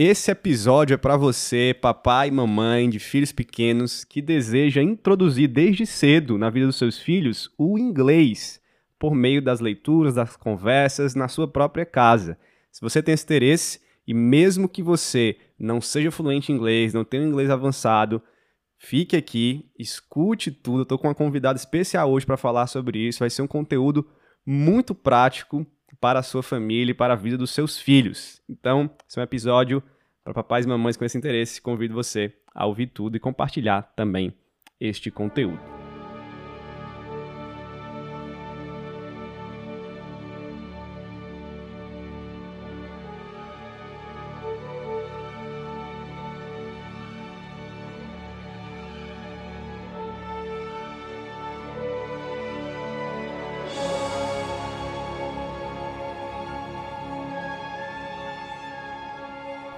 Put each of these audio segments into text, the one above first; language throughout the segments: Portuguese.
Esse episódio é para você, papai e mamãe de filhos pequenos que deseja introduzir desde cedo na vida dos seus filhos o inglês por meio das leituras, das conversas na sua própria casa. Se você tem esse interesse e mesmo que você não seja fluente em inglês, não tenha um inglês avançado, fique aqui, escute tudo. Eu tô com uma convidada especial hoje para falar sobre isso. Vai ser um conteúdo muito prático para a sua família e para a vida dos seus filhos. Então, esse é um episódio para papais e mamães com esse interesse. Convido você a ouvir tudo e compartilhar também este conteúdo.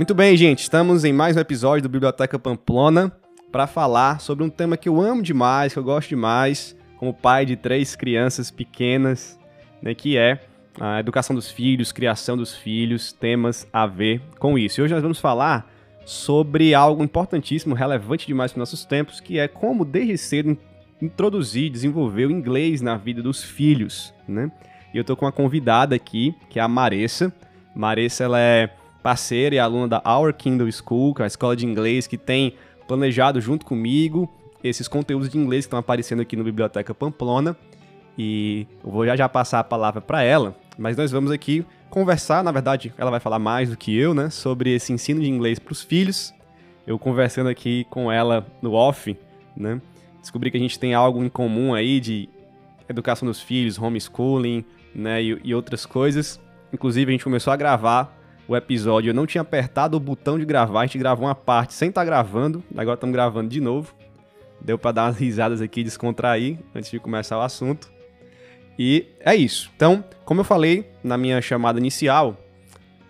Muito bem, gente, estamos em mais um episódio do Biblioteca Pamplona para falar sobre um tema que eu amo demais, que eu gosto demais, como pai de três crianças pequenas, né, que é a educação dos filhos, criação dos filhos, temas a ver com isso. E hoje nós vamos falar sobre algo importantíssimo, relevante demais para nossos tempos, que é como desde cedo introduzir, desenvolver o inglês na vida dos filhos, né? E eu tô com uma convidada aqui, que é a Maressa. Maressa, ela é parceira e aluna da Our Kindle School, que é a escola de inglês que tem planejado junto comigo esses conteúdos de inglês que estão aparecendo aqui no Biblioteca Pamplona. E eu vou já já passar a palavra para ela, mas nós vamos aqui conversar, na verdade, ela vai falar mais do que eu, né, sobre esse ensino de inglês para os filhos. Eu conversando aqui com ela no off, né, descobri que a gente tem algo em comum aí de educação dos filhos, homeschooling, né, e, e outras coisas. Inclusive, a gente começou a gravar o episódio, eu não tinha apertado o botão de gravar, a gente gravou uma parte sem estar tá gravando, agora estamos gravando de novo. Deu para dar umas risadas aqui, descontrair antes de começar o assunto. E é isso. Então, como eu falei na minha chamada inicial,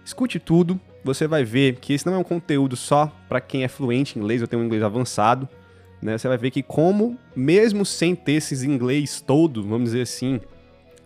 escute tudo. Você vai ver que esse não é um conteúdo só para quem é fluente em inglês ou tem um inglês avançado. Né? Você vai ver que como, mesmo sem ter esses inglês todo, vamos dizer assim,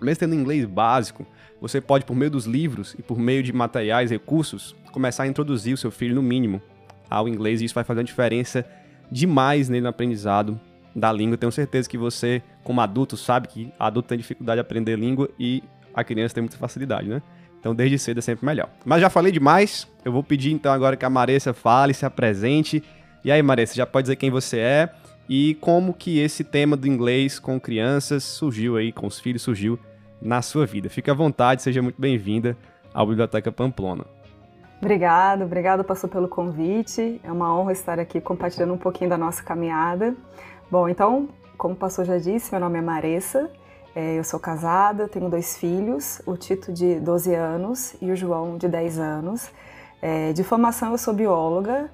mesmo tendo inglês básico, você pode, por meio dos livros e por meio de materiais, recursos, começar a introduzir o seu filho, no mínimo, ao inglês, e isso vai fazer uma diferença demais nele no aprendizado da língua. Tenho certeza que você, como adulto, sabe que adulto tem dificuldade de aprender língua e a criança tem muita facilidade, né? Então, desde cedo é sempre melhor. Mas já falei demais, eu vou pedir então agora que a Maressa fale, se apresente. E aí, Maressa, já pode dizer quem você é e como que esse tema do inglês com crianças surgiu aí, com os filhos, surgiu na sua vida. Fique à vontade, seja muito bem-vinda à Biblioteca Pamplona. Obrigado, obrigado, pastor, pelo convite. É uma honra estar aqui compartilhando um pouquinho da nossa caminhada. Bom, então, como o pastor já disse, meu nome é Maressa, é, eu sou casada, tenho dois filhos, o Tito de 12 anos e o João de 10 anos. É, de formação eu sou bióloga,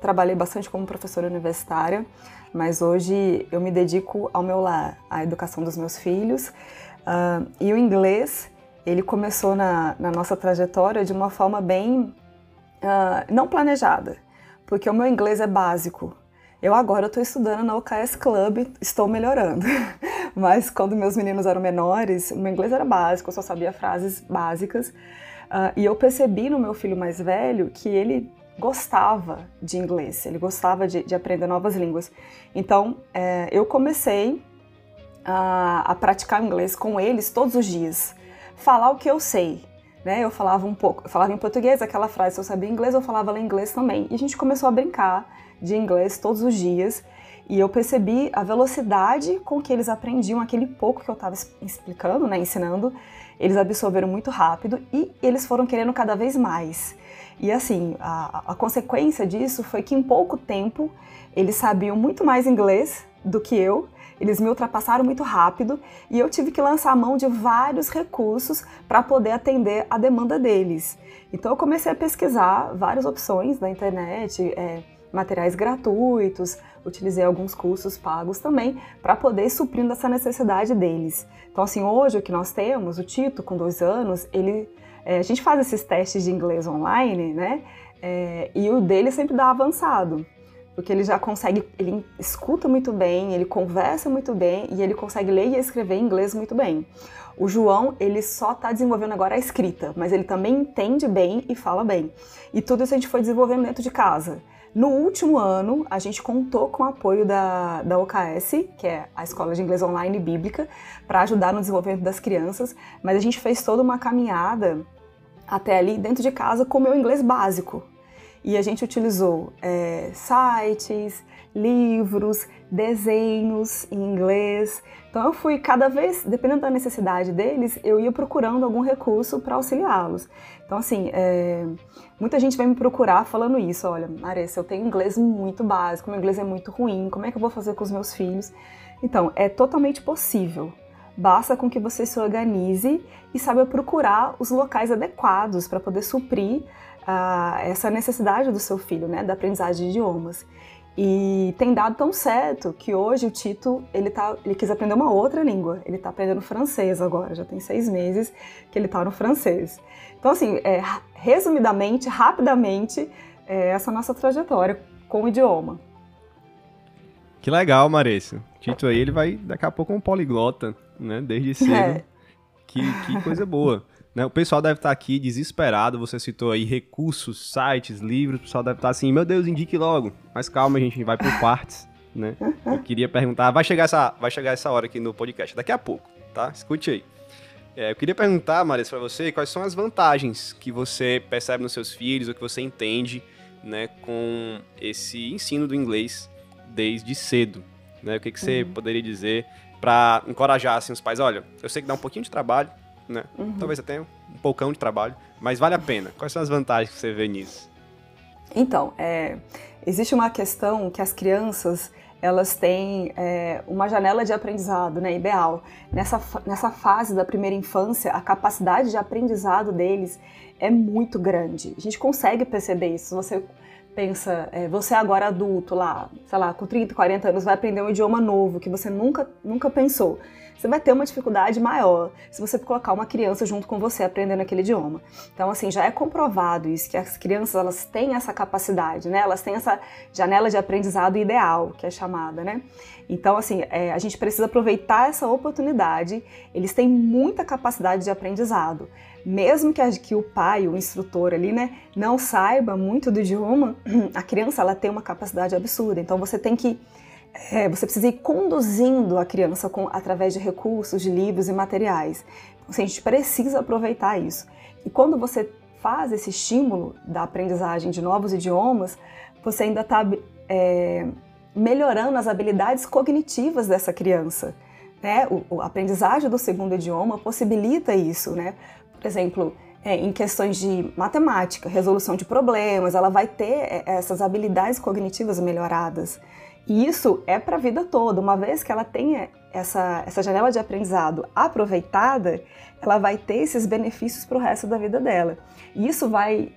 trabalhei bastante como professora universitária, mas hoje eu me dedico ao meu lar, à educação dos meus filhos. Uh, e o inglês, ele começou na, na, nossa trajetória de uma forma bem uh, não planejada, porque o meu inglês é básico. Eu agora estou estudando na OKS Club, estou melhorando. Mas quando meus meninos eram menores, o meu inglês era básico, eu só sabia frases básicas. Uh, e eu percebi no meu filho mais velho que ele gostava de inglês, ele gostava de, de aprender novas línguas. Então, é, eu comecei a, a praticar inglês com eles todos os dias. Falar o que eu sei, né? Eu falava um pouco, eu falava em português aquela frase, se eu sabia inglês, eu falava em inglês também. E a gente começou a brincar de inglês todos os dias. E eu percebi a velocidade com que eles aprendiam aquele pouco que eu estava explicando, né, ensinando. Eles absorveram muito rápido e eles foram querendo cada vez mais. E assim, a, a consequência disso foi que em pouco tempo eles sabiam muito mais inglês do que eu eles me ultrapassaram muito rápido e eu tive que lançar a mão de vários recursos para poder atender a demanda deles. Então eu comecei a pesquisar várias opções na internet, é, materiais gratuitos, utilizei alguns cursos pagos também para poder ir suprindo essa necessidade deles. Então, assim, hoje o que nós temos, o Tito, com dois anos, ele, é, a gente faz esses testes de inglês online, né? É, e o dele sempre dá avançado, porque ele já consegue, ele escuta muito bem, ele conversa muito bem e ele consegue ler e escrever inglês muito bem. O João, ele só está desenvolvendo agora a escrita, mas ele também entende bem e fala bem. E tudo isso a gente foi desenvolvendo dentro de casa. No último ano, a gente contou com o apoio da, da OKS, que é a Escola de Inglês Online Bíblica, para ajudar no desenvolvimento das crianças, mas a gente fez toda uma caminhada até ali dentro de casa com o meu inglês básico. E a gente utilizou é, sites, livros, desenhos em inglês. Então eu fui cada vez, dependendo da necessidade deles, eu ia procurando algum recurso para auxiliá-los. Então assim, é, muita gente vem me procurar falando isso. Olha, Marissa, eu tenho inglês muito básico, meu inglês é muito ruim. Como é que eu vou fazer com os meus filhos? Então é totalmente possível. Basta com que você se organize e saiba procurar os locais adequados para poder suprir essa necessidade do seu filho, né, da aprendizagem de idiomas. E tem dado tão certo que hoje o Tito ele, tá, ele quis aprender uma outra língua. Ele está aprendendo francês agora, já tem seis meses que ele está no francês. Então, assim, é, resumidamente, rapidamente, é essa nossa trajetória com o idioma. Que legal, Marissa. Tito aí, ele vai daqui a pouco um poliglota, né? Desde cedo. É. Que, que coisa boa. Né? O pessoal deve estar aqui desesperado. Você citou aí recursos, sites, livros. O pessoal deve estar assim, meu Deus, indique logo. Mas calma, a gente vai por partes. Né? Eu queria perguntar, vai chegar, essa, vai chegar essa hora aqui no podcast, daqui a pouco, tá? Escute aí. É, eu queria perguntar, Marisa, para você, quais são as vantagens que você percebe nos seus filhos, ou que você entende né, com esse ensino do inglês desde cedo. Né? O que, que você uhum. poderia dizer para encorajar assim, os pais? Olha, eu sei que dá um pouquinho de trabalho, né? Uhum. Talvez até um poucão de trabalho, mas vale a pena. Quais são as vantagens que você vê nisso? Então, é, existe uma questão que as crianças elas têm é, uma janela de aprendizado né, ideal. Nessa, nessa fase da primeira infância, a capacidade de aprendizado deles é muito grande. A gente consegue perceber isso. Você pensa, é, você agora adulto lá, sei lá, com 30, 40 anos, vai aprender um idioma novo que você nunca, nunca pensou você vai ter uma dificuldade maior se você colocar uma criança junto com você aprendendo aquele idioma. Então, assim, já é comprovado isso, que as crianças elas têm essa capacidade, né? Elas têm essa janela de aprendizado ideal, que é chamada, né? Então, assim, é, a gente precisa aproveitar essa oportunidade. Eles têm muita capacidade de aprendizado. Mesmo que, a, que o pai, o instrutor ali, né, não saiba muito do idioma, a criança ela tem uma capacidade absurda. Então, você tem que é, você precisa ir conduzindo a criança com, através de recursos, de livros e materiais. Então, assim, a gente precisa aproveitar isso. E quando você faz esse estímulo da aprendizagem de novos idiomas, você ainda está é, melhorando as habilidades cognitivas dessa criança. Né? O, a aprendizagem do segundo idioma possibilita isso. Né? Por exemplo, é, em questões de matemática, resolução de problemas, ela vai ter é, essas habilidades cognitivas melhoradas. E isso é para a vida toda. Uma vez que ela tenha essa, essa janela de aprendizado aproveitada, ela vai ter esses benefícios para o resto da vida dela. E isso vai,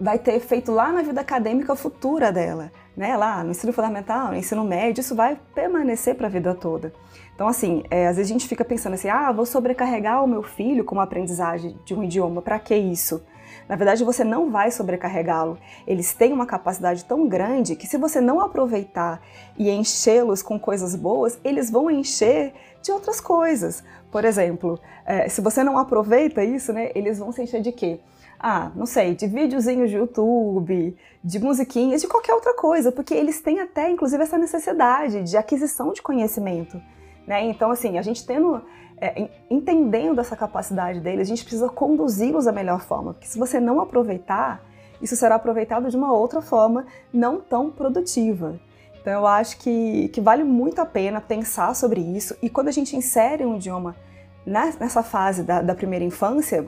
vai ter efeito lá na vida acadêmica futura dela, né? Lá no ensino fundamental, no ensino médio, isso vai permanecer para a vida toda. Então, assim, é, às vezes a gente fica pensando assim: ah, vou sobrecarregar o meu filho com a aprendizagem de um idioma, para que isso? Na verdade, você não vai sobrecarregá-lo. Eles têm uma capacidade tão grande que, se você não aproveitar e enchê-los com coisas boas, eles vão encher de outras coisas. Por exemplo, é, se você não aproveita isso, né, eles vão se encher de quê? Ah, não sei, de videozinhos de YouTube, de musiquinhas, de qualquer outra coisa, porque eles têm até, inclusive, essa necessidade de aquisição de conhecimento. Né? Então, assim, a gente tendo é, entendendo essa capacidade deles, a gente precisa conduzi-los da melhor forma, porque se você não aproveitar, isso será aproveitado de uma outra forma não tão produtiva. Então eu acho que, que vale muito a pena pensar sobre isso e quando a gente insere um idioma nessa fase da, da primeira infância,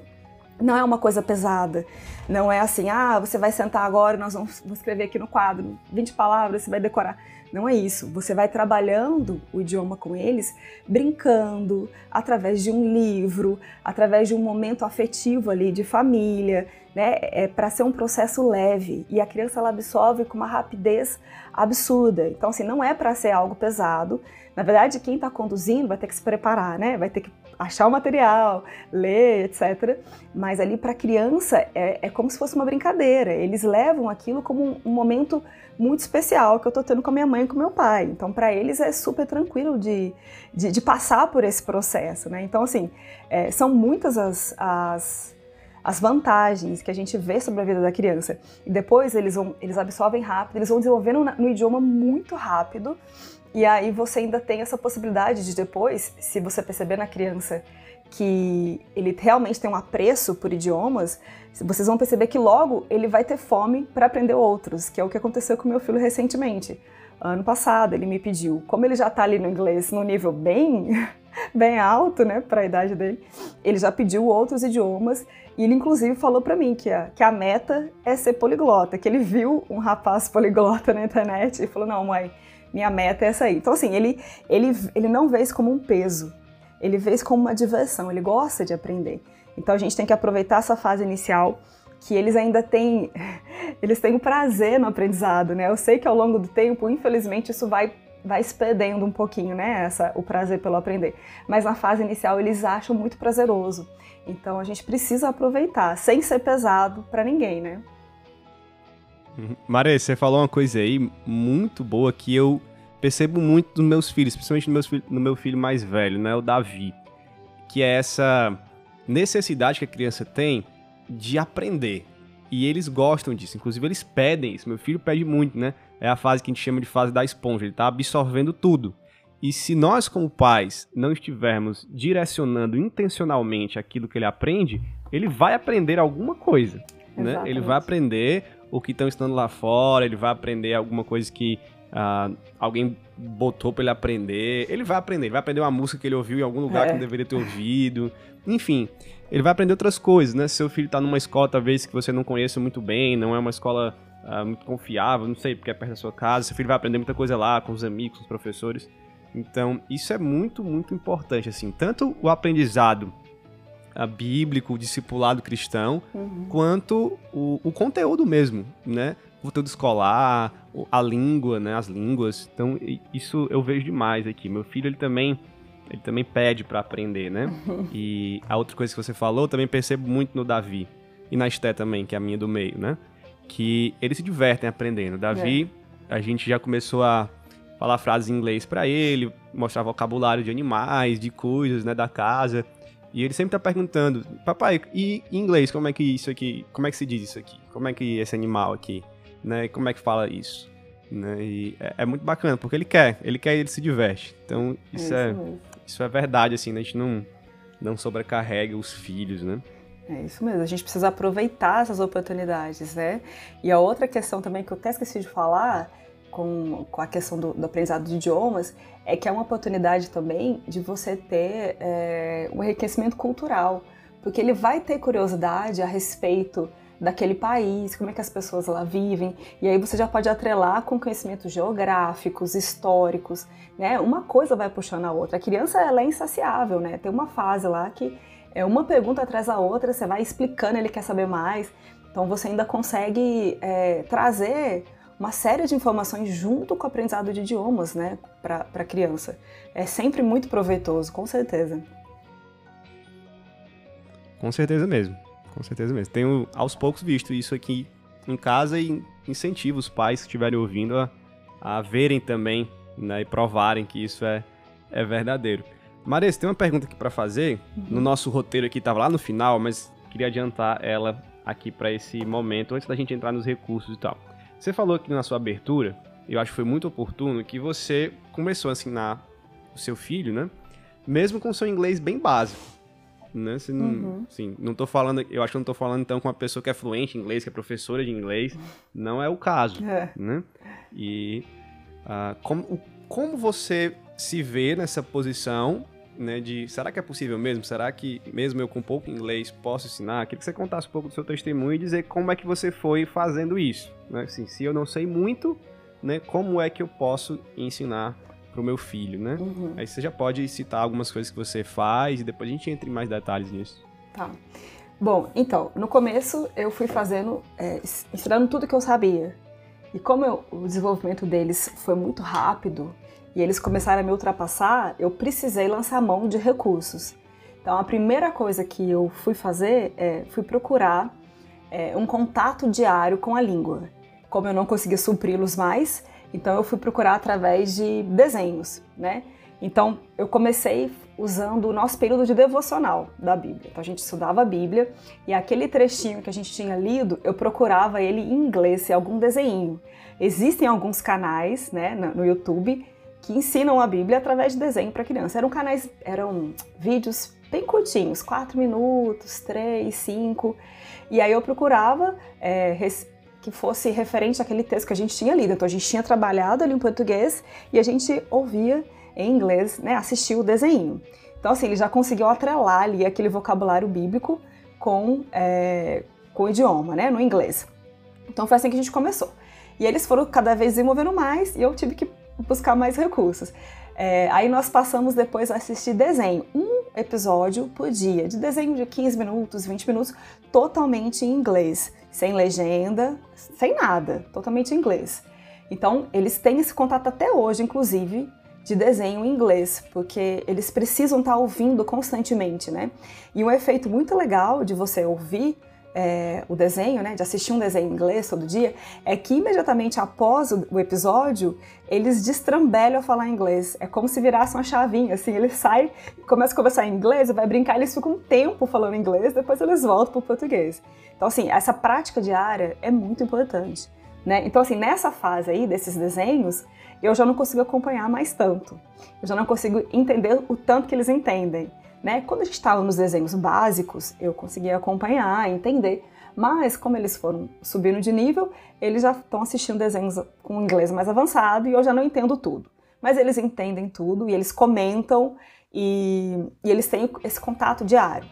não é uma coisa pesada. Não é assim, ah, você vai sentar agora e nós vamos escrever aqui no quadro 20 palavras, você vai decorar. Não é isso. Você vai trabalhando o idioma com eles, brincando, através de um livro, através de um momento afetivo ali de família, né? É para ser um processo leve e a criança ela absorve com uma rapidez absurda. Então, assim, não é para ser algo pesado. Na verdade, quem está conduzindo vai ter que se preparar, né? Vai ter que achar o material, ler, etc. Mas ali para a criança é, é, como se fosse uma brincadeira. Eles levam aquilo como um, um momento muito especial que eu estou tendo com a minha mãe e com meu pai. Então, para eles é super tranquilo de, de, de, passar por esse processo, né? Então, assim, é, são muitas as, as, as, vantagens que a gente vê sobre a vida da criança. E depois eles, vão, eles absorvem rápido, eles vão desenvolvendo no idioma muito rápido. E aí você ainda tem essa possibilidade de depois, se você perceber na criança que ele realmente tem um apreço por idiomas, vocês vão perceber que logo ele vai ter fome para aprender outros, que é o que aconteceu com meu filho recentemente. Ano passado ele me pediu, como ele já está ali no inglês no nível bem, bem alto, né, para a idade dele, ele já pediu outros idiomas e ele inclusive falou para mim que a, que a meta é ser poliglota, que ele viu um rapaz poliglota na internet e falou não, mãe, minha meta é essa aí. Então assim ele ele ele não vê isso como um peso, ele vê isso como uma diversão, ele gosta de aprender. Então a gente tem que aproveitar essa fase inicial que eles ainda têm eles têm o prazer no aprendizado, né? Eu sei que ao longo do tempo, infelizmente, isso vai vai se perdendo um pouquinho, né? Essa, o prazer pelo aprender. Mas na fase inicial eles acham muito prazeroso. Então a gente precisa aproveitar, sem ser pesado para ninguém, né? Uhum. Maria, você falou uma coisa aí muito boa que eu percebo muito dos meus filhos, principalmente no meu, no meu filho mais velho, né, o Davi, que é essa necessidade que a criança tem de aprender. E eles gostam disso, inclusive eles pedem isso. Meu filho pede muito, né? É a fase que a gente chama de fase da esponja, ele está absorvendo tudo. E se nós, como pais, não estivermos direcionando intencionalmente aquilo que ele aprende, ele vai aprender alguma coisa. Né? Ele vai aprender o que estão ensinando lá fora, ele vai aprender alguma coisa que Uh, alguém botou para ele aprender. Ele vai aprender, ele vai aprender uma música que ele ouviu em algum lugar é. que não deveria ter ouvido. Enfim, ele vai aprender outras coisas, né? Seu filho tá numa escola, talvez, que você não conheça muito bem, não é uma escola uh, muito confiável, não sei, porque é perto da sua casa. Seu filho vai aprender muita coisa lá, com os amigos, com os professores. Então, isso é muito, muito importante, assim. Tanto o aprendizado bíblico, o discipulado cristão, uhum. quanto o, o conteúdo mesmo, né? conteúdo escolar, a língua, né, as línguas. Então, isso eu vejo demais aqui. Meu filho, ele também ele também pede para aprender, né? e a outra coisa que você falou, também percebo muito no Davi e na Esté também, que é a minha do meio, né? Que eles se divertem aprendendo. Davi, é. a gente já começou a falar frases em inglês para ele, mostrar vocabulário de animais, de coisas, né, da casa. E ele sempre tá perguntando, papai, e em inglês, como é que isso aqui, como é que se diz isso aqui? Como é que esse animal aqui? né? Como é que fala isso? Né? E é, é, muito bacana, porque ele quer, ele quer e ele se diverte. Então, isso é, isso é, isso é verdade, assim, né? a gente não, não sobrecarrega os filhos, né? É isso mesmo, a gente precisa aproveitar essas oportunidades, né? E a outra questão também que eu até esqueci de falar, com, com a questão do, do aprendizado de idiomas, é que é uma oportunidade também de você ter é, um enriquecimento cultural, porque ele vai ter curiosidade a respeito daquele país, como é que as pessoas lá vivem, e aí você já pode atrelar com conhecimentos geográficos, históricos, né? Uma coisa vai puxando a outra. A criança ela é insaciável, né? Tem uma fase lá que é uma pergunta atrás da outra, você vai explicando, ele quer saber mais. Então você ainda consegue é, trazer uma série de informações junto com o aprendizado de idiomas, né, para a criança. É sempre muito proveitoso, com certeza. Com certeza mesmo com certeza mesmo. Tenho aos poucos visto isso aqui em casa e incentivo os pais que estiverem ouvindo a, a verem também né, e provarem que isso é, é verdadeiro. Maria, tem uma pergunta aqui para fazer. Uhum. No nosso roteiro aqui estava lá no final, mas queria adiantar ela aqui para esse momento, antes da gente entrar nos recursos e tal. Você falou aqui na sua abertura, eu acho que foi muito oportuno, que você começou a ensinar o seu filho, né? Mesmo com o seu inglês bem básico né? Assim, uhum. assim, não tô falando, eu acho que não tô falando então com uma pessoa que é fluente em inglês, que é professora de inglês, não é o caso, é. né? E uh, como, como você se vê nessa posição né, de será que é possível mesmo? Será que mesmo eu com pouco inglês posso ensinar? Queria que você contasse um pouco do seu testemunho e dizer como é que você foi fazendo isso, né? Assim, se eu não sei muito, né, como é que eu posso ensinar para o meu filho, né? Uhum. Aí você já pode citar algumas coisas que você faz e depois a gente entra em mais detalhes nisso. Tá. Bom, então, no começo eu fui fazendo, é, ensinando tudo que eu sabia. E como eu, o desenvolvimento deles foi muito rápido e eles começaram a me ultrapassar, eu precisei lançar mão de recursos. Então, a primeira coisa que eu fui fazer é fui procurar é, um contato diário com a língua. Como eu não conseguia supri-los mais, então eu fui procurar através de desenhos, né? Então, eu comecei usando o nosso período de devocional da Bíblia. Então, a gente estudava a Bíblia e aquele trechinho que a gente tinha lido, eu procurava ele em inglês, em algum desenho. Existem alguns canais né, no YouTube que ensinam a Bíblia através de desenho para criança. Eram canais, eram vídeos bem curtinhos, 4 minutos, 3, 5. E aí eu procurava é, que fosse referente àquele texto que a gente tinha lido. Então a gente tinha trabalhado ali em português e a gente ouvia em inglês, né, assistiu o desenho. Então, assim, ele já conseguiu atrelar ali aquele vocabulário bíblico com, é, com o idioma, né, no inglês. Então, foi assim que a gente começou. E eles foram cada vez desenvolvendo mais e eu tive que buscar mais recursos. É, aí nós passamos depois a assistir desenho, um episódio por dia, de desenho de 15 minutos, 20 minutos, totalmente em inglês, sem legenda, sem nada, totalmente em inglês. Então, eles têm esse contato até hoje, inclusive, de desenho em inglês, porque eles precisam estar ouvindo constantemente, né? E um efeito muito legal de você ouvir é, o desenho, né, de assistir um desenho em inglês todo dia, é que imediatamente após o, o episódio, eles destrambelham a falar inglês. É como se virasse uma chavinha, assim, eles saem, começam a conversar em inglês, vai brincar, eles ficam um tempo falando inglês, depois eles voltam para o português. Então, assim, essa prática diária é muito importante. Né? Então, assim, nessa fase aí desses desenhos, eu já não consigo acompanhar mais tanto. Eu já não consigo entender o tanto que eles entendem. Né? Quando a gente estava nos desenhos básicos, eu conseguia acompanhar, entender, mas como eles foram subindo de nível, eles já estão assistindo desenhos com inglês mais avançado e eu já não entendo tudo. Mas eles entendem tudo e eles comentam e, e eles têm esse contato diário.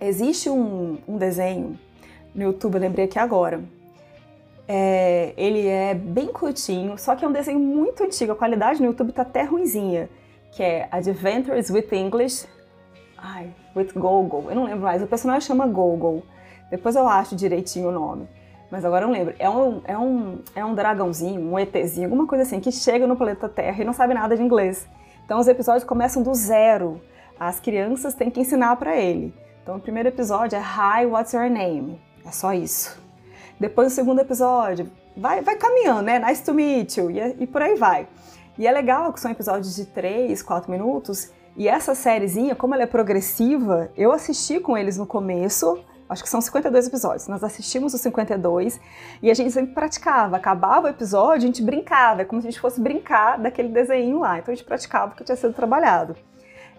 Existe um, um desenho no YouTube, eu lembrei aqui agora, é, ele é bem curtinho, só que é um desenho muito antigo. A qualidade no YouTube tá até ruimzinha. Que é Adventures with English. Ai, with Gogo. Eu não lembro mais. O personagem chama Gogo. Depois eu acho direitinho o nome. Mas agora eu não lembro. É um, é um, é um dragãozinho, um ETzinho, alguma coisa assim, que chega no planeta Terra e não sabe nada de inglês. Então os episódios começam do zero. As crianças têm que ensinar para ele. Então o primeiro episódio é Hi, what's your name? É só isso. Depois o segundo episódio, vai, vai caminhando, né? Nice to meet you, e, e por aí vai. E é legal que são episódios de 3, 4 minutos, e essa sériezinha, como ela é progressiva, eu assisti com eles no começo, acho que são 52 episódios. Nós assistimos os 52 e a gente sempre praticava. Acabava o episódio, a gente brincava, é como se a gente fosse brincar daquele desenho lá. Então a gente praticava o que tinha sido trabalhado.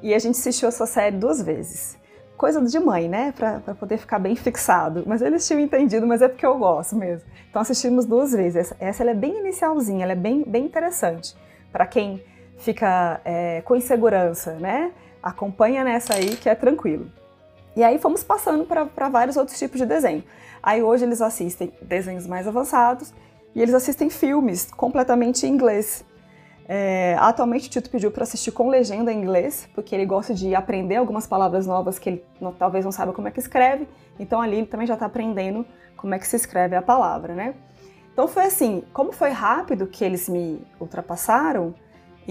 E a gente assistiu essa série duas vezes coisa de mãe, né? Pra poder ficar bem fixado. Mas eles tinham entendido, mas é porque eu gosto mesmo. Então assistimos duas vezes. Essa, essa é bem inicialzinha, ela é bem, bem interessante. para quem fica é, com insegurança, né? Acompanha nessa aí que é tranquilo. E aí fomos passando para vários outros tipos de desenho. Aí hoje eles assistem desenhos mais avançados e eles assistem filmes completamente em inglês. É, atualmente o Tito pediu para assistir com legenda em inglês, porque ele gosta de aprender algumas palavras novas que ele não, talvez não saiba como é que escreve. Então ali ele também já está aprendendo como é que se escreve a palavra, né? Então foi assim, como foi rápido que eles me ultrapassaram,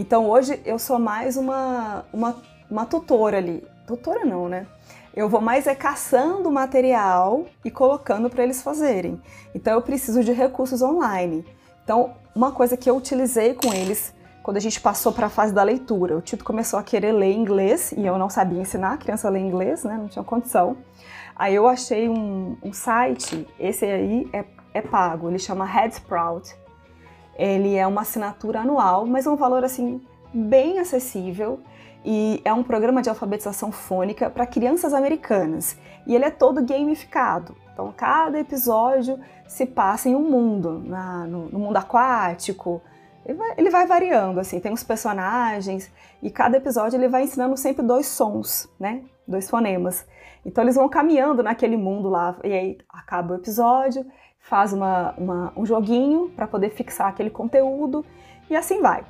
então hoje eu sou mais uma, uma, uma tutora ali. Tutora não, né? Eu vou mais é caçando material e colocando para eles fazerem. Então eu preciso de recursos online. Então, uma coisa que eu utilizei com eles quando a gente passou para a fase da leitura. O Tito começou a querer ler inglês e eu não sabia ensinar a criança a ler inglês, né? Não tinha condição. Aí eu achei um, um site, esse aí é, é pago, ele chama Headsprout. Ele é uma assinatura anual, mas é um valor assim bem acessível e é um programa de alfabetização fônica para crianças americanas. E ele é todo gamificado. Então cada episódio se passa em um mundo, na, no, no mundo aquático, Ele vai, ele vai, variando, assim, tem os personagens, e cada episódio ele vai ensinando sempre dois sons, né? Dois fonemas. Então eles vão caminhando naquele mundo lá, e aí acaba o episódio, faz uma, uma um joguinho para poder fixar aquele conteúdo, e assim vai.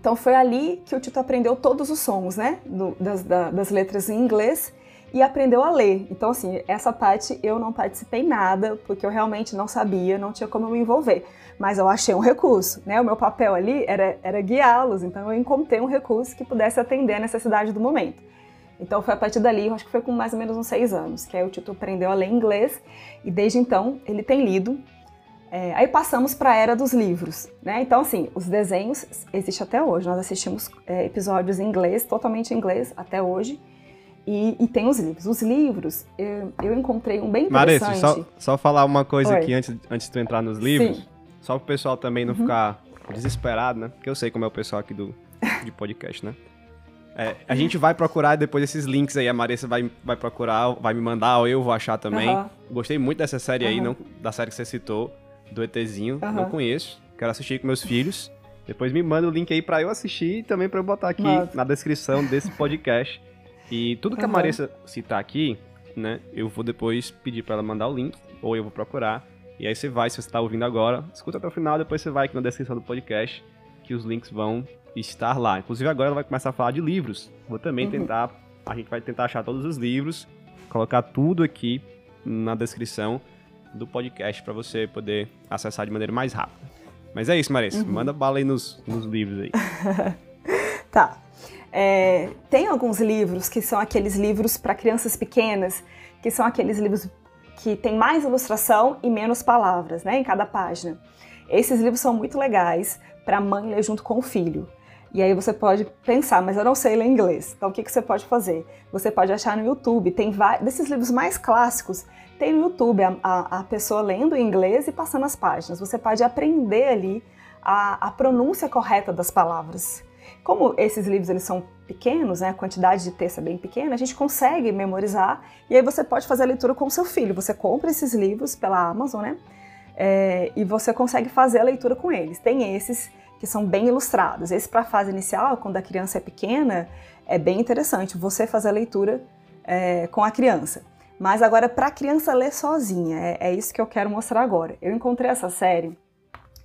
Então foi ali que o Tito aprendeu todos os sons, né? Do, das, da, das letras em inglês e aprendeu a ler. Então, assim, essa parte eu não participei nada, porque eu realmente não sabia, não tinha como me envolver. Mas eu achei um recurso, né? O meu papel ali era, era guiá-los, então eu encontrei um recurso que pudesse atender a necessidade do momento. Então foi a partir dali, eu acho que foi com mais ou menos uns seis anos, que aí o Tito aprendeu a ler inglês e desde então ele tem lido. É, aí passamos para a era dos livros, né? Então assim, os desenhos existem até hoje. Nós assistimos é, episódios em inglês, totalmente em inglês até hoje. E, e, tem os livros. Os livros, eu, eu encontrei um bem interessante. Marece, só, só falar uma coisa Oi. aqui antes, antes de tu entrar nos livros. Sim. Só para o pessoal também não uhum. ficar desesperado, né? Porque eu sei como é o pessoal aqui do de podcast, né? É, a gente vai procurar depois esses links aí. A Marissa vai, vai procurar, vai me mandar, ou eu vou achar também. Uhum. Gostei muito dessa série uhum. aí, não, da série que você citou, do ETzinho. Não conheço. Quero assistir com meus filhos. Depois me manda o link aí para eu assistir e também para eu botar aqui Nossa. na descrição desse podcast. E tudo que uhum. a Marissa citar aqui, né, eu vou depois pedir para ela mandar o link, ou eu vou procurar. E aí você vai, se você está ouvindo agora, escuta até o final, depois você vai aqui na descrição do podcast, que os links vão estar lá. Inclusive agora ela vai começar a falar de livros. Vou também uhum. tentar, a gente vai tentar achar todos os livros, colocar tudo aqui na descrição do podcast para você poder acessar de maneira mais rápida. Mas é isso, Marissa. Uhum. Manda bala aí nos, nos livros aí. tá. É, tem alguns livros que são aqueles livros para crianças pequenas, que são aqueles livros que tem mais ilustração e menos palavras, né, em cada página. Esses livros são muito legais para a mãe ler junto com o filho. E aí você pode pensar, mas eu não sei ler inglês. Então o que, que você pode fazer? Você pode achar no YouTube, tem desses livros mais clássicos, tem no YouTube a, a, a pessoa lendo em inglês e passando as páginas. Você pode aprender ali a, a pronúncia correta das palavras. Como esses livros eles são pequenos, né, a quantidade de texto é bem pequena, a gente consegue memorizar e aí você pode fazer a leitura com o seu filho. Você compra esses livros pela Amazon, né, é, e você consegue fazer a leitura com eles. Tem esses que são bem ilustrados. Esse para a fase inicial, quando a criança é pequena, é bem interessante você fazer a leitura é, com a criança. Mas agora, para a criança ler sozinha, é, é isso que eu quero mostrar agora. Eu encontrei essa série,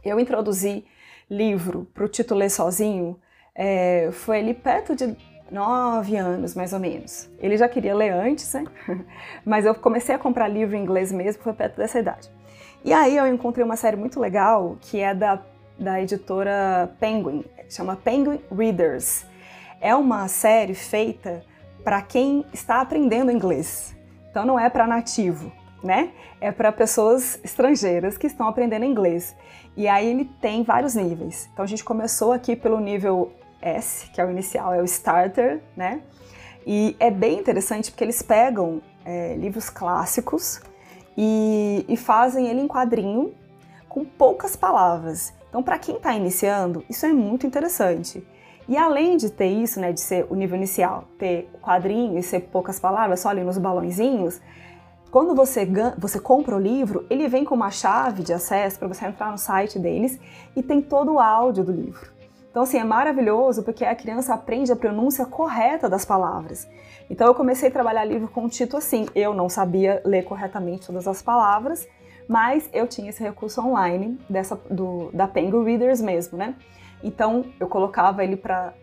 eu introduzi livro para o título Ler Sozinho é, foi ali perto de nove anos, mais ou menos. Ele já queria ler antes, né? Mas eu comecei a comprar livro em inglês mesmo, foi perto dessa idade. E aí eu encontrei uma série muito legal, que é da, da editora Penguin, chama Penguin Readers. É uma série feita para quem está aprendendo inglês. Então não é para nativo, né? É para pessoas estrangeiras que estão aprendendo inglês. E aí ele tem vários níveis. Então a gente começou aqui pelo nível S, que é o inicial, é o starter, né? E é bem interessante porque eles pegam é, livros clássicos e, e, fazem ele em quadrinho com poucas palavras. Então, para quem está iniciando, isso é muito interessante. E além de ter isso, né, de ser o nível inicial, ter quadrinho e ser poucas palavras, só ali nos balãozinhos, quando você, você compra o livro, ele vem com uma chave de acesso para você entrar no site deles e tem todo o áudio do livro. Então, assim, é maravilhoso porque a criança aprende a pronúncia correta das palavras. Então, eu comecei a trabalhar livro com o título assim. Eu não sabia ler corretamente todas as palavras, mas eu tinha esse recurso online dessa, do, da Penguin Readers mesmo, né? Então, eu colocava ele para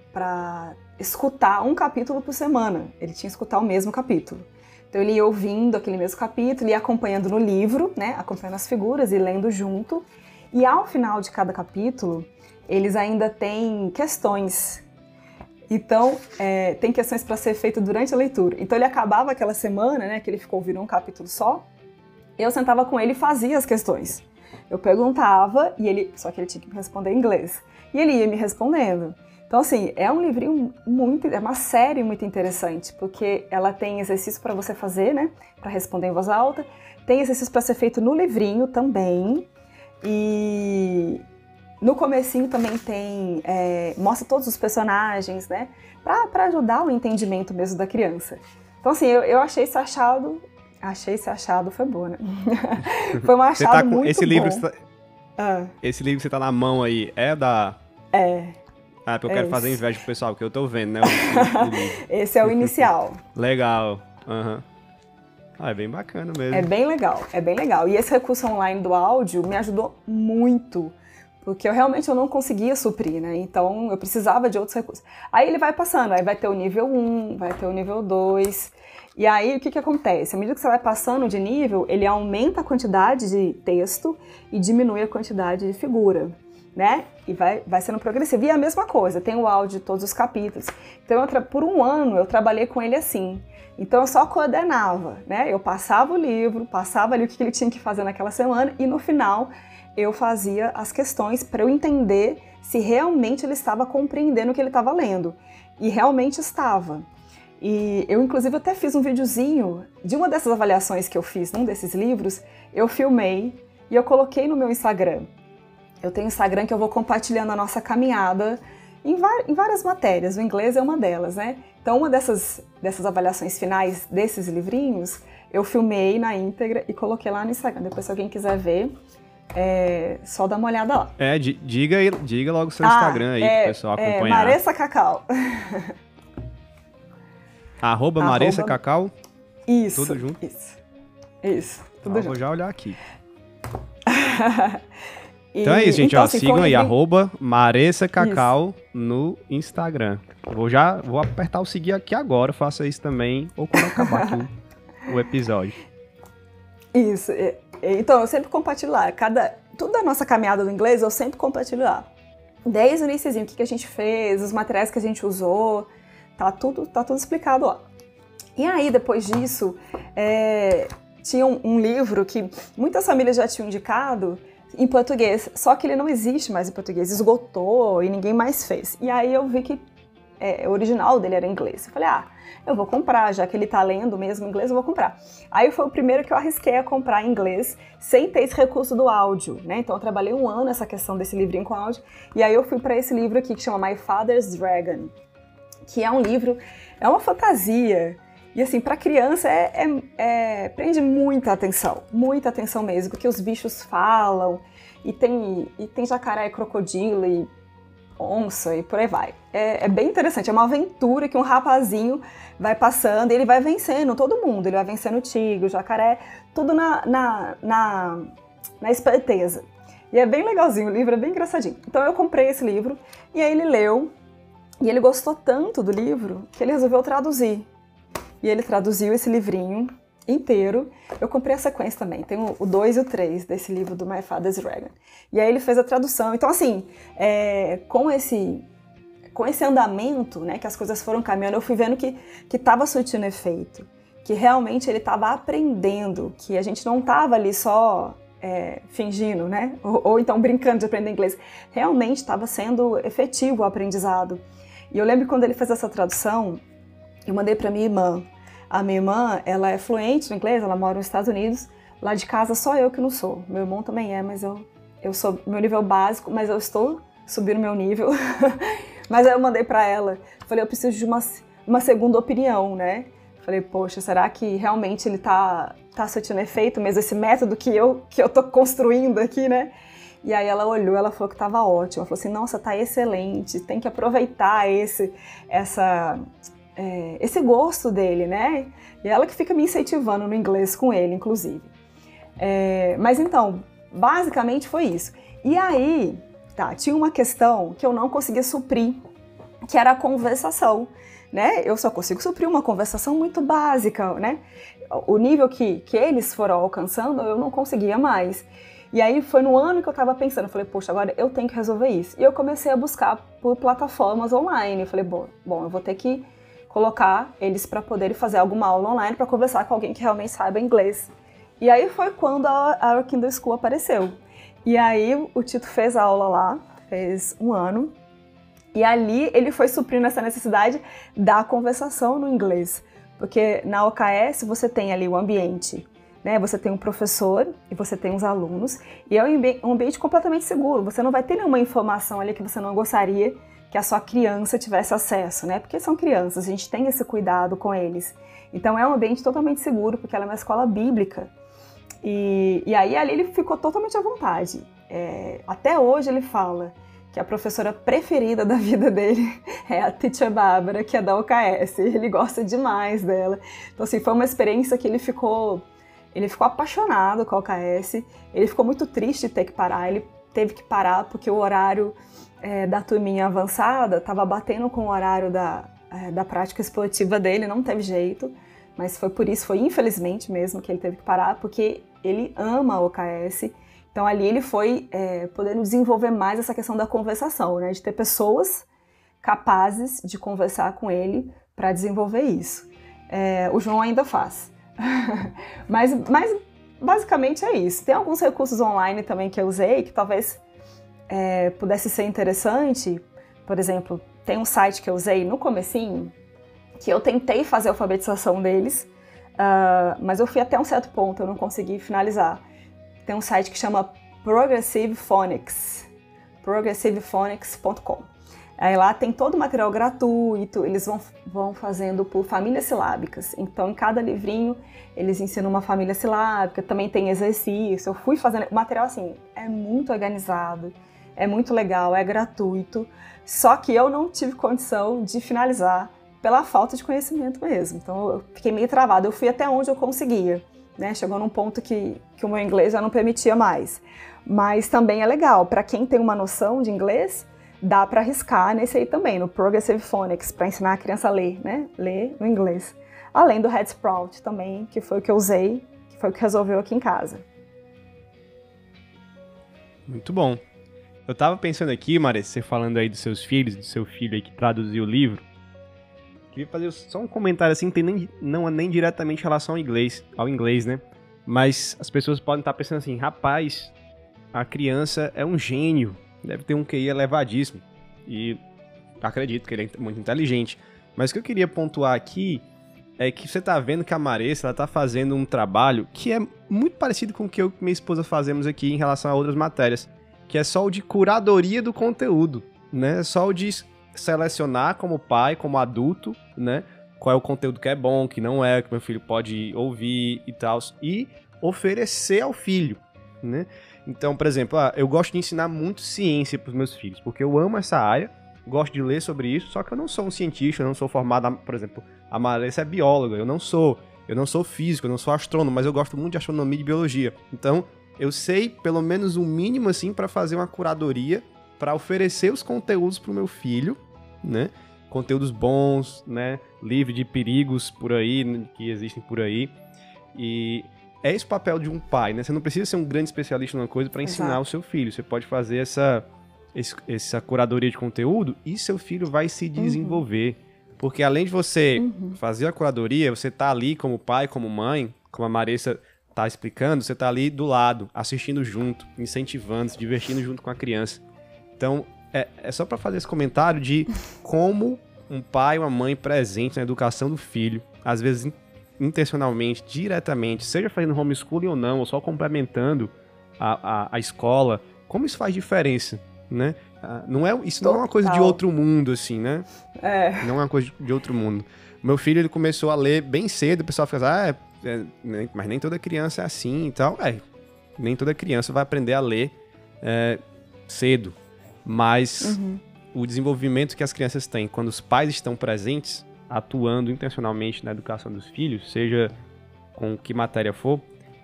escutar um capítulo por semana. Ele tinha que escutar o mesmo capítulo. Então, ele ia ouvindo aquele mesmo capítulo, ia acompanhando no livro, né? Acompanhando as figuras e lendo junto. E ao final de cada capítulo, eles ainda têm questões. Então, é, tem questões para ser feito durante a leitura. Então, ele acabava aquela semana, né, que ele ficou ouvindo um capítulo só, eu sentava com ele e fazia as questões. Eu perguntava e ele, só que ele tinha que me responder em inglês. E ele ia me respondendo. Então, assim, é um livrinho muito, é uma série muito interessante, porque ela tem exercício para você fazer, né, para responder em voz alta, tem exercício para ser feito no livrinho também, e, no comecinho também tem, é, mostra todos os personagens, né? Para ajudar o entendimento mesmo da criança. Então, assim, eu, eu achei esse achado, achei esse achado, foi bom, né? foi um achado tá muito esse bom. Livro tá, ah. Esse livro que você tá na mão aí, é da É. Ah, porque eu É quero fazer isso. inveja pro pessoal, porque eu tô vendo, né? Esse é o inicial. Legal. Aham. Ah, é bem bacana mesmo. É bem legal, é bem legal. E esse recurso online do áudio me ajudou muito, porque eu realmente eu não conseguia suprir, né? Então eu precisava de outros recursos. Aí ele vai passando, aí vai ter o nível 1, vai ter o nível 2. E aí o que, que acontece? À medida que você vai passando de nível, ele aumenta a quantidade de texto e diminui a quantidade de figura. Né? E vai, vai sendo progressivo. E é a mesma coisa, tem o áudio de todos os capítulos. Então, eu por um ano, eu trabalhei com ele assim. Então eu só coordenava, né? Eu passava o livro, passava ali o que ele tinha que fazer naquela semana e no final eu fazia as questões para eu entender se realmente ele estava compreendendo o que ele estava lendo. E realmente estava. E eu, inclusive, até fiz um videozinho de uma dessas avaliações que eu fiz num desses livros, eu filmei e eu coloquei no meu Instagram. Eu tenho um Instagram que eu vou compartilhando a nossa caminhada em, em várias matérias, o inglês é uma delas, né? Então, uma dessas, dessas avaliações finais desses livrinhos, eu filmei na íntegra e coloquei lá no Instagram. Depois, se alguém quiser ver, é só dá uma olhada lá. É, di- diga, diga logo o seu Ah, Instagram aí é, pro pessoal É acompanhar. Maressa Cacau. Arroba Arroba- Maressa Cacau. Isso. Tudo junto? Isso. Isso. Tudo Ah, junto. vou já olhar aqui. E- Então é isso, gente. então, ó, assim, sigam aí, arroba Maressa Cacau no Instagram. Vou já vou apertar o seguir aqui agora, faça isso também, ou quando acabar aqui o, episódio. Isso. Então, eu sempre compartilho lá. Cada, toda a nossa caminhada do inglês, eu sempre compartilho lá. Desde o iníciozinho, o que, que a gente fez, os materiais que a gente usou, tá tudo, tá tudo explicado lá. E aí, depois disso, é, tinha um, um livro que muitas famílias já tinham indicado em português, só que ele não existe mais em português, esgotou e ninguém mais fez. E aí eu vi que é, o original dele era em inglês. Eu falei, ah, eu vou comprar, já que ele tá lendo mesmo inglês, eu vou comprar. Aí foi o primeiro que eu arrisquei a comprar em inglês, sem ter esse recurso do áudio, né? Então eu trabalhei um ano nessa questão desse livrinho com áudio, e aí eu fui para esse livro aqui que chama My Father's Dragon, que é um livro, é uma fantasia. E assim, para criança é, é- é- prende muita atenção, muita atenção mesmo, porque os bichos falam, e tem, e tem jacaré, crocodilo e onça e por aí vai. É, é bem interessante, é uma aventura que um rapazinho vai passando e ele vai vencendo todo mundo. Ele vai vencendo o tigre, o jacaré, tudo na, na, na, na esperteza. E é bem legalzinho, o livro é bem engraçadinho. Então eu comprei esse livro e aí ele leu e ele gostou tanto do livro que ele resolveu traduzir. E ele traduziu esse livrinho inteiro. Eu comprei a sequência também, tem o 2 e o 3 desse livro do My Father's Dragon. E aí ele fez a tradução. Então, assim, é, com esse com esse andamento, né, que as coisas foram caminhando, eu fui vendo que que estava surtindo efeito, que realmente ele estava aprendendo, que a gente não estava ali só é, fingindo, né, ou, ou então brincando de aprender inglês. Realmente estava sendo efetivo o aprendizado. E eu lembro quando ele fez essa tradução, eu mandei para minha irmã. A minha irmã, ela é fluente no inglês, ela mora nos Estados Unidos. Lá de casa só eu que não sou. Meu irmão também é, mas eu eu sou meu nível básico, mas eu estou subindo meu nível. mas aí eu mandei para ela, falei, eu preciso de uma, uma segunda opinião, né? Falei, poxa, será que realmente ele tá tá surtindo efeito mesmo esse método que eu que eu tô construindo aqui, né? E aí ela olhou, ela falou que estava ótimo. Ela falou assim: "Nossa, tá excelente. Tem que aproveitar esse essa é, esse gosto dele, né?" E ela que fica me incentivando no inglês com ele, inclusive. É, mas então, basicamente foi isso. E aí, tá, tinha uma questão que eu não conseguia suprir, que era a conversação, né? Eu só consigo suprir uma conversação muito básica, né? O nível que, que eles foram alcançando, eu não conseguia mais. E aí foi no ano que eu tava pensando, eu falei, poxa, agora eu tenho que resolver isso. E eu comecei a buscar por plataformas online. Eu falei, bom, bom eu vou ter que colocar eles para poderem fazer alguma aula online para conversar com alguém que realmente saiba inglês. E aí foi quando a, a Kindle School apareceu. E aí o Tito fez a aula lá, fez um ano. E ali ele foi suprindo essa necessidade da conversação no inglês. Porque na OKS você tem ali o ambiente, né? Você tem um professor e você tem os alunos. E é um ambi- ambiente completamente seguro. Você não vai ter nenhuma informação ali que você não gostaria que a sua criança tivesse acesso, né? Porque são crianças, a gente tem esse cuidado com eles. Então é um ambiente totalmente seguro, porque ela é uma escola bíblica. E, e aí ali ele ficou totalmente à vontade. É, até hoje ele fala que a professora preferida da vida dele é a Teacher Bárbara, que é da OKS. Ele gosta demais dela. Então, assim, foi uma experiência que ele ficou, ele ficou apaixonado com a OKS. Ele ficou muito triste de ter que parar. Ele teve que parar porque o horário é, da turminha avançada estava batendo com o horário da, é, da prática esportiva dele, não teve jeito. Mas foi por isso, foi infelizmente mesmo que ele teve que parar, porque ele ama a OKS então ali ele foi é, podendo desenvolver mais essa questão da conversação, né? De ter pessoas capazes de conversar com ele para desenvolver isso. É, o João ainda faz. mas, mas basicamente é isso. Tem alguns recursos online também que eu usei que talvez é, pudesse ser interessante. Por exemplo, tem um site que eu usei no comecinho que eu tentei fazer a alfabetização deles, uh, mas eu fui até um certo ponto, eu não consegui finalizar tem um site que chama Progressive Phonics, progressivephonics.com. Aí lá tem todo o material gratuito, eles vão, vão fazendo por famílias silábicas. Então, em cada livrinho, eles ensinam uma família silábica, também tem exercício. Eu fui fazendo. O material, assim, é muito organizado, é muito legal, é gratuito. Só que eu não tive condição de finalizar pela falta de conhecimento mesmo. Então, eu fiquei meio travada. Eu fui até onde eu conseguia né? Chegou num ponto que, que o meu inglês já não permitia mais. Mas também é legal, para quem tem uma noção de inglês, dá para arriscar nesse aí também, no Progressive Phonics, para ensinar a criança a ler, né? Ler no inglês. Além do Head Sprout também, que foi o que eu usei, que foi o que resolveu aqui em casa. Muito bom. Eu tava pensando aqui, Maria, você falando aí dos seus filhos, do seu filho aí que traduziu o livro. Queria fazer só um comentário assim, tem nem, não é nem diretamente relação ao inglês, ao inglês, né? Mas as pessoas podem estar pensando assim, rapaz, a criança é um gênio, deve ter um QI elevadíssimo. E acredito que ele é muito inteligente. Mas o que eu queria pontuar aqui é que você tá vendo que a Maressa, ela tá fazendo um trabalho que é muito parecido com o que eu e minha esposa fazemos aqui em relação a outras matérias, que é só o de curadoria do conteúdo, né? Só o de selecionar como pai, como adulto, né? Qual é o conteúdo que é bom, que não é, que meu filho pode ouvir e tal. E oferecer ao filho, né? Então, por exemplo, ah, eu gosto de ensinar muito ciência para os meus filhos, porque eu amo essa área, gosto de ler sobre isso, só que eu não sou um cientista, eu não sou formado, por exemplo, a Marissa é bióloga, eu não sou, eu não sou físico, eu não sou astrônomo, mas eu gosto muito de astronomia e de biologia. Então, eu sei pelo menos o um mínimo assim para fazer uma curadoria, para oferecer os conteúdos para o meu filho né? Conteúdos bons, né? Livre de perigos por aí, que existem por aí. E é esse o papel de um pai, né? Você não precisa ser um grande especialista numa coisa para ensinar Exato. o seu filho. Você pode fazer essa, essa curadoria de conteúdo e seu filho vai se uhum. desenvolver. Uhum. Porque além de você uhum. fazer a curadoria, você tá ali como pai, como mãe, como a Marissa tá explicando, você tá ali do lado, assistindo junto, incentivando, se divertindo junto com a criança. Então, é, é só para fazer esse comentário de como um pai uma mãe presente na educação do filho, às vezes intencionalmente, diretamente, seja fazendo homeschooling ou não, ou só complementando a, a, a escola, como isso faz diferença, né? Ah, não é, isso não é uma coisa de outro mundo, assim, né? É. Não é uma coisa de outro mundo. Meu filho, ele começou a ler bem cedo, o pessoal fica assim, ah, é, é, mas nem toda criança é assim e tal. É, nem toda criança vai aprender a ler é, cedo, mas uhum. o desenvolvimento que as crianças têm quando os pais estão presentes, atuando intencionalmente na educação dos filhos, seja com que matéria for,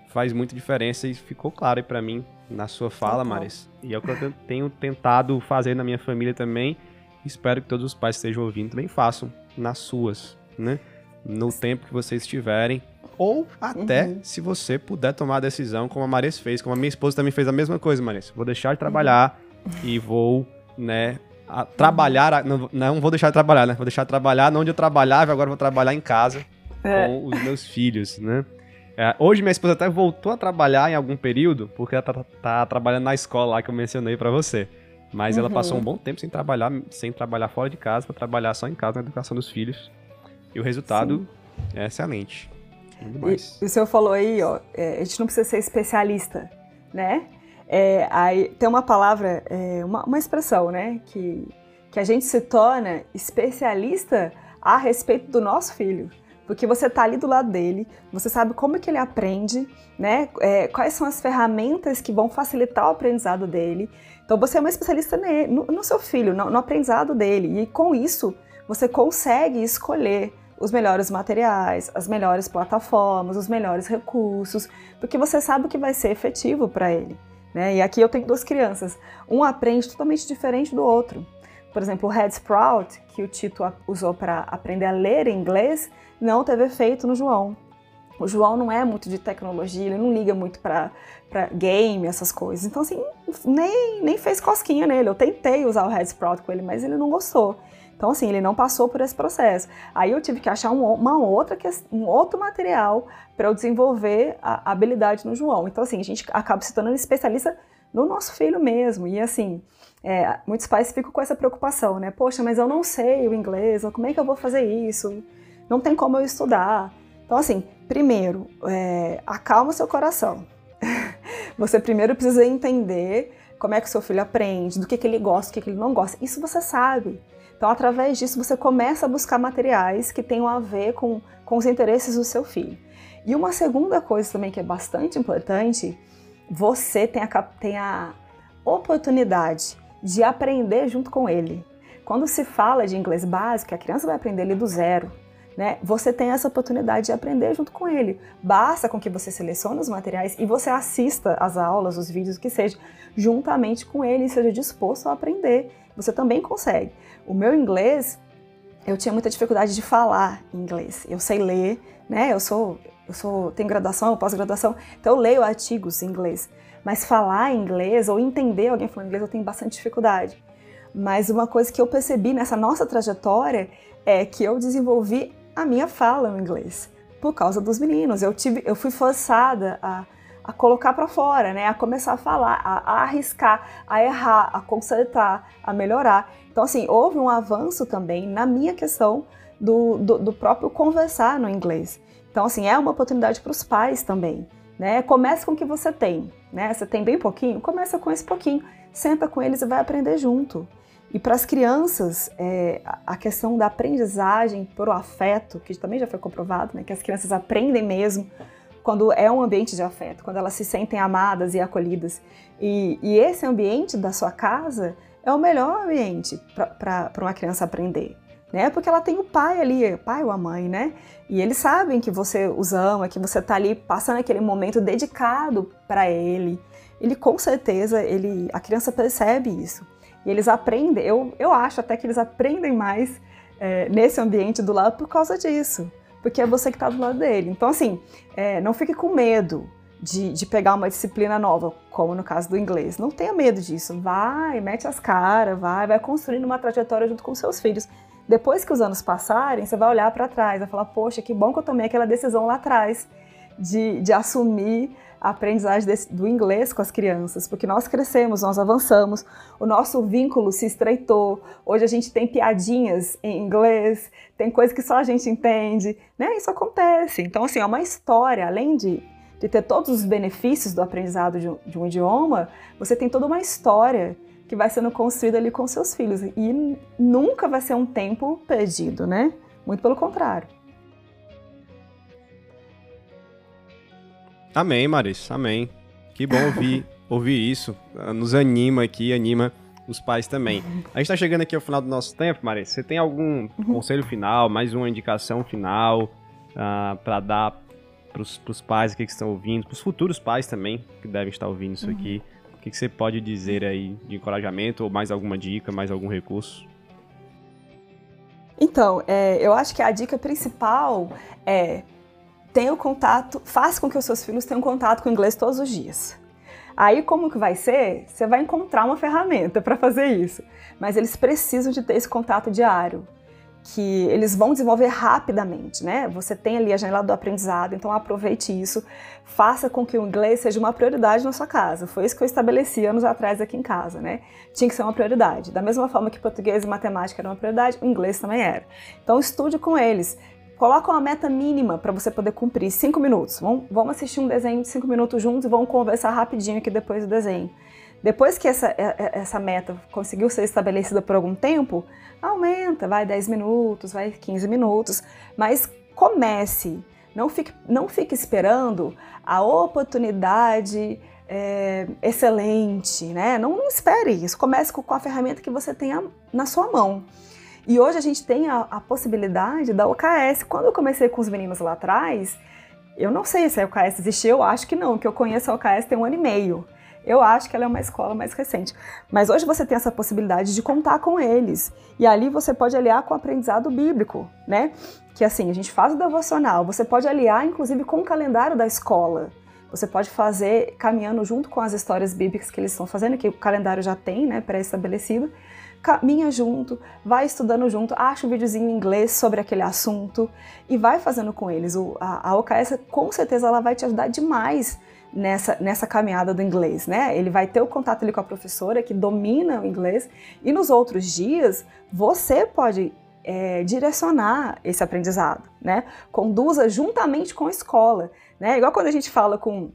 faz muita diferença e ficou claro para mim na sua fala, Maris. E é o que eu tenho tentado fazer na minha família também. Espero que todos os pais estejam ouvindo também façam nas suas, né? No tempo que vocês estiverem. Ou até uhum. se você puder tomar a decisão, como a Maris fez, como a minha esposa também fez a mesma coisa, Maris. Vou deixar de trabalhar, uhum e vou, né, trabalhar, não, não vou deixar de trabalhar, né? Vou deixar de trabalhar onde eu trabalhava, agora vou trabalhar em casa é. com os meus filhos, né? É, hoje minha esposa até voltou a trabalhar em algum período, porque ela tá, tá trabalhando na escola lá que eu mencionei para você. Mas uhum. ela passou um bom tempo sem trabalhar, sem trabalhar fora de casa, para trabalhar só em casa na educação dos filhos. E o resultado Sim. é excelente. E, e o senhor falou aí, ó, é, a gente não precisa ser especialista, né? É, aí tem uma palavra, é, uma, uma expressão, né, que, que a gente se torna especialista a respeito do nosso filho. porque você está ali do lado dele, você sabe como que ele aprende, né? É, quais são as ferramentas que vão facilitar o aprendizado dele. Então você é uma especialista no, no seu filho, no, no aprendizado dele, e com isso você consegue escolher os melhores materiais, as melhores plataformas, os melhores recursos, porque você sabe o que vai ser efetivo para ele. Né? E aqui eu tenho duas crianças, um aprende totalmente diferente do outro. Por exemplo, o Head Sprout, que o Tito usou para aprender a ler inglês, não teve efeito no João. O João não é muito de tecnologia, ele não liga muito para game, essas coisas. Então, assim, nem, nem fez cosquinha nele. Eu tentei usar o Head Sprout com ele, mas ele não gostou. Então, assim, ele não passou por esse processo. Aí eu tive que achar um, uma outra, um outro material para eu desenvolver a, habilidade no João. Então, assim, a gente acaba se tornando especialista no nosso filho mesmo. E, assim, é, muitos pais ficam com essa preocupação, né? Poxa, mas eu não sei o inglês, como é que eu vou fazer isso? Não tem como eu estudar. Então, assim, primeiro, é, acalma seu coração. você primeiro precisa entender como é que o seu filho aprende, do que, que ele gosta, do que, que ele não gosta. Isso você sabe. Então, através disso, você começa a buscar materiais que tenham a ver com, com os interesses do seu filho. E uma segunda coisa também que é bastante importante, você tem a, tem a oportunidade de aprender junto com ele. Quando se fala de inglês básico, a criança vai aprender ali do zero né? Você tem essa oportunidade de aprender junto com ele. Basta com que você selecione os materiais e você assista às aulas, os vídeos, o que seja, juntamente com ele e seja disposto a aprender. Você também consegue. O meu inglês, eu tinha muita dificuldade de falar inglês. Eu sei ler, né? Eu sou, eu sou, tenho graduação, pós-graduação, então eu leio artigos em inglês. Mas falar inglês ou entender alguém falando inglês, eu tenho bastante dificuldade. Mas uma coisa que eu percebi nessa nossa trajetória é que eu desenvolvi a minha fala no inglês por causa dos meninos. Eu tive, eu fui forçada a, a colocar para fora, né? A começar a falar, a, a, arriscar, a errar, a consertar, a melhorar. Então, assim, houve um avanço também na minha questão do, do, do próprio conversar no inglês. Então, assim, é uma oportunidade para os pais também, né? Comece com o que você tem, né? Você tem bem pouquinho? Começa com esse pouquinho. Senta com eles e vai aprender junto. E para as crianças, é, a questão da aprendizagem por afeto, que também já foi comprovado, né, que as crianças aprendem mesmo quando é um ambiente de afeto, quando elas se sentem amadas e acolhidas. E, e esse ambiente da sua casa é o melhor ambiente para uma criança aprender. Né? Porque ela tem o pai ali, o pai ou a mãe, né? E eles sabem que você os ama, que você está ali passando aquele momento dedicado para ele. Ele com certeza, ele, a criança percebe isso. E eles aprendem, eu, eu acho até que eles aprendem mais é, nesse ambiente do lado por causa disso. Porque é você que está do lado dele. Então, assim, é, não fique com medo de, de, pegar uma disciplina nova, como no caso do inglês. Não tenha medo disso. Vai, mete as caras, vai, vai construindo uma trajetória junto com seus filhos. Depois que os anos passarem, você vai olhar para trás, vai falar: Poxa, que bom que eu tomei aquela decisão lá atrás de, de assumir a aprendizagem desse, do inglês com as crianças, porque nós crescemos, nós avançamos, o nosso vínculo se estreitou. Hoje a gente tem piadinhas em inglês, tem coisa que só a gente entende, né? Isso acontece. Então, assim, é uma história, além de, de ter todos os benefícios do aprendizado de de um idioma, você tem toda uma história que vai sendo construída ali com seus filhos e nunca vai ser um tempo perdido, né? Muito pelo contrário. Amém, Maris, amém. Que bom ouvir, ouvir isso. Nos anima aqui, anima os pais também. A gente está chegando aqui ao final do nosso tempo, Maris. Você tem algum uhum. conselho final, mais uma indicação final uh, ah, para dar para os pais aqui que estão ouvindo, para os futuros pais também que devem estar ouvindo isso uhum. aqui? O que, que você pode dizer aí de encorajamento ou mais alguma dica, mais algum recurso? Então, é, eu acho que a dica principal é tenha o contato, faça com que os seus filhos tenham contato com o inglês todos os dias. Aí como que vai ser? Você vai encontrar uma ferramenta para fazer isso, mas eles precisam de ter esse contato diário, que eles vão desenvolver rapidamente, né? Você tem ali a janela do aprendizado, então aproveite isso, faça com que o inglês seja uma prioridade na sua casa. Foi isso que eu estabeleci anos atrás aqui em casa, né? Tinha que ser uma prioridade. Da mesma forma que português e matemática era uma prioridade, o inglês também era. Então estude com eles. Coloca uma meta mínima para você poder cumprir, cinco minutos. Vamos, vamos assistir um desenho de cinco minutos juntos e vamos conversar rapidinho aqui depois do desenho. Depois que essa, é, é, essa meta conseguiu ser estabelecida por algum tempo, aumenta, vai 10 minutos, vai 15 minutos, mas comece. Não fique, não fique esperando a oportunidade é, excelente, né? Não, não, espere isso. Comece com, a ferramenta que você tenha na sua mão. E hoje a gente tem a, a possibilidade da OKS. Quando eu comecei com os meninos lá atrás, eu não sei se a OKS existiu, eu acho que não, que eu conheço a OKS tem um ano e meio. Eu acho que ela é uma escola mais recente. Mas hoje você tem essa possibilidade de contar com eles. E ali você pode aliar com o aprendizado bíblico, né? Que assim, a gente faz o devocional, você pode aliar inclusive com o calendário da escola. Você pode fazer caminhando junto com as histórias bíblicas que eles estão fazendo, que o calendário já tem, né, pré-estabelecido. Caminha junto, vai estudando junto, acha um videozinho em inglês sobre aquele assunto e vai fazendo com eles. O, a, a OKS, com certeza, ela vai te ajudar demais nessa, nessa caminhada do inglês, né? Ele vai ter o contato ali com a professora que domina o inglês e nos outros dias você pode é, direcionar esse aprendizado, né? Conduza juntamente com a escola, né? Igual quando a gente fala com,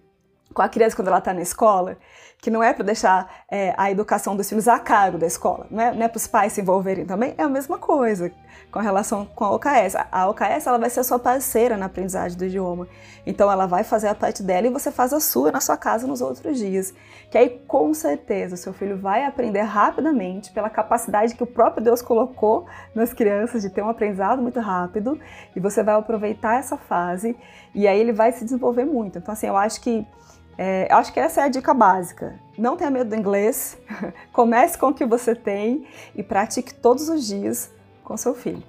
com a criança quando ela está na escola, que não é para deixar é, a educação dos filhos a cargo da escola, não é, é para os pais se envolverem também, é a mesma coisa com relação com a OKS. A OKS ela vai ser a sua parceira na aprendizagem do idioma. Então ela vai fazer a parte dela e você faz a sua na sua casa nos outros dias. Que aí com certeza o seu filho vai aprender rapidamente pela capacidade que o próprio Deus colocou nas crianças de ter um aprendizado muito rápido e você vai aproveitar essa fase e aí ele vai se desenvolver muito. Então assim, eu acho que é, acho que essa é a dica básica. Não tenha medo do inglês, comece com o que você tem e pratique todos os dias com seu filho.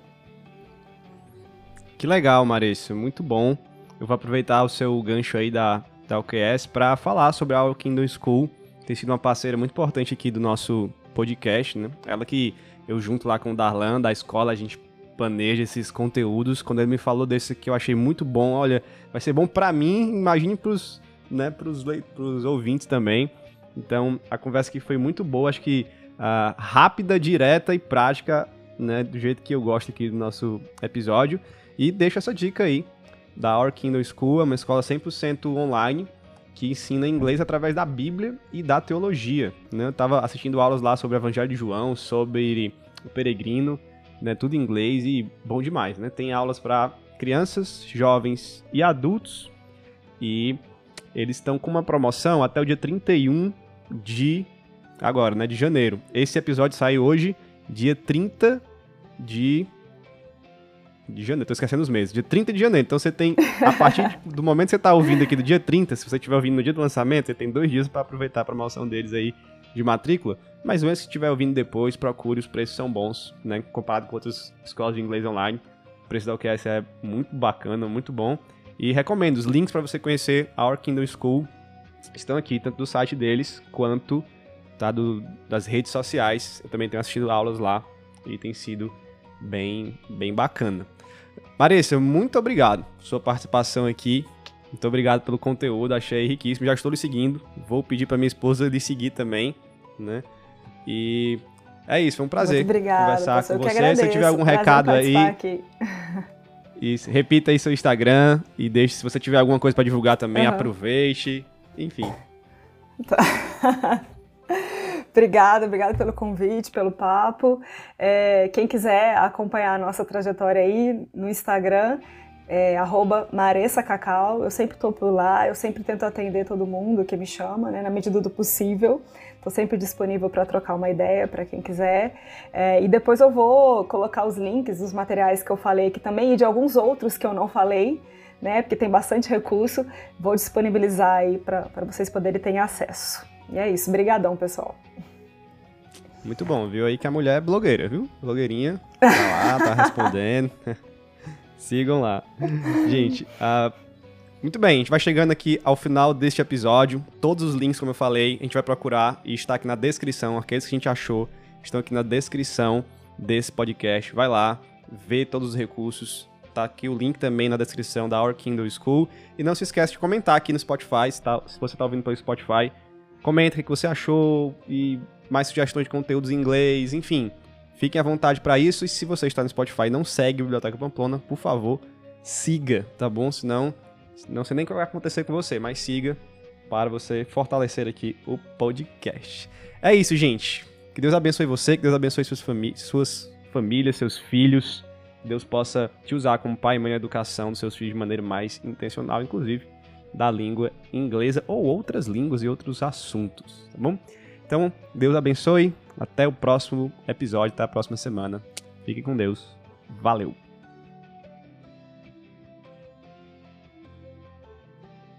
Que legal, Marício, muito bom. Eu vou aproveitar o seu gancho aí da, da OQS para falar sobre a Kingdom School. Tem sido uma parceira muito importante aqui do nosso podcast, né? Ela que eu junto lá com o Darlan da escola, a gente planeja esses conteúdos. Quando ele me falou desse que eu achei muito bom, olha, vai ser bom para mim, imagine pros, né, pros, pros ouvintes também. Então, a conversa aqui foi muito boa, acho que uh, rápida, direta e prática né, do jeito que eu gosto aqui do nosso episódio. E deixo essa dica aí da Our Kindle School, é uma escola 100% online que ensina inglês através da Bíblia e da teologia. Né? Eu estava assistindo aulas lá sobre o Evangelho de João, sobre o peregrino, né? tudo em inglês e bom demais. Né? Tem aulas para crianças, jovens e adultos e eles estão com uma promoção até o dia 31 de agora, né, de janeiro. Esse episódio sai hoje, dia 30 de. De janeiro, tô esquecendo os meses. Dia 30 de janeiro. Então você tem, a partir do momento que você tá ouvindo aqui do dia 30, se você estiver ouvindo no dia do lançamento, você tem dois dias para aproveitar a promoção deles aí de matrícula. Mas mesmo se estiver ouvindo depois, procure, os preços são bons, né? Comparado com outras escolas de inglês online. O preço da UQS é muito bacana, muito bom. E recomendo, os links para você conhecer a Our Kingdom School estão aqui, tanto do site deles quanto tá, do, das redes sociais. Eu também tenho assistido aulas lá e tem sido bem, bem bacana. Marissa, muito obrigado por sua participação aqui. Muito obrigado pelo conteúdo, achei riquíssimo. Já estou lhe seguindo. Vou pedir para minha esposa lhe seguir também, né? E é isso, foi um prazer muito obrigado, conversar com você. Se tiver algum recado aí, isso, repita aí seu Instagram e deixe se você tiver alguma coisa para divulgar também, uhum. aproveite, enfim. Tá. Obrigada, obrigada pelo convite, pelo papo. É, quem quiser acompanhar a nossa trajetória aí no Instagram, é Maressa Cacau. Eu sempre estou por lá, eu sempre tento atender todo mundo que me chama, né, na medida do possível. Estou sempre disponível para trocar uma ideia para quem quiser. É, e depois eu vou colocar os links dos materiais que eu falei aqui também e de alguns outros que eu não falei, né, porque tem bastante recurso. Vou disponibilizar aí para vocês poderem ter acesso. E é isso. Obrigadão, pessoal. Muito bom, viu aí que a mulher é blogueira, viu? Blogueirinha, tá lá, tá respondendo. Sigam lá. Gente, uh, muito bem, a gente vai chegando aqui ao final deste episódio. Todos os links, como eu falei, a gente vai procurar e está aqui na descrição. Aqueles que a gente achou estão aqui na descrição desse podcast. Vai lá, vê todos os recursos. Tá aqui o link também na descrição da Our Kindle School. E não se esquece de comentar aqui no Spotify, se, tá, se você está ouvindo pelo Spotify. Comenta o que você achou e mais sugestões de conteúdos em inglês, enfim. Fiquem à vontade para isso. E se você está no Spotify e não segue a Biblioteca Pamplona, por favor, siga, tá bom? Senão, não sei nem o que vai acontecer com você, mas siga para você fortalecer aqui o podcast. É isso, gente. Que Deus abençoe você, que Deus abençoe suas, famí suas famílias, seus filhos. Deus possa te usar como pai e mãe na educação dos seus filhos de maneira mais intencional, inclusive da língua inglesa ou outras línguas e outros assuntos, tá bom? Então, Deus abençoe. Até o próximo episódio, até a próxima semana. Fique com Deus. Valeu!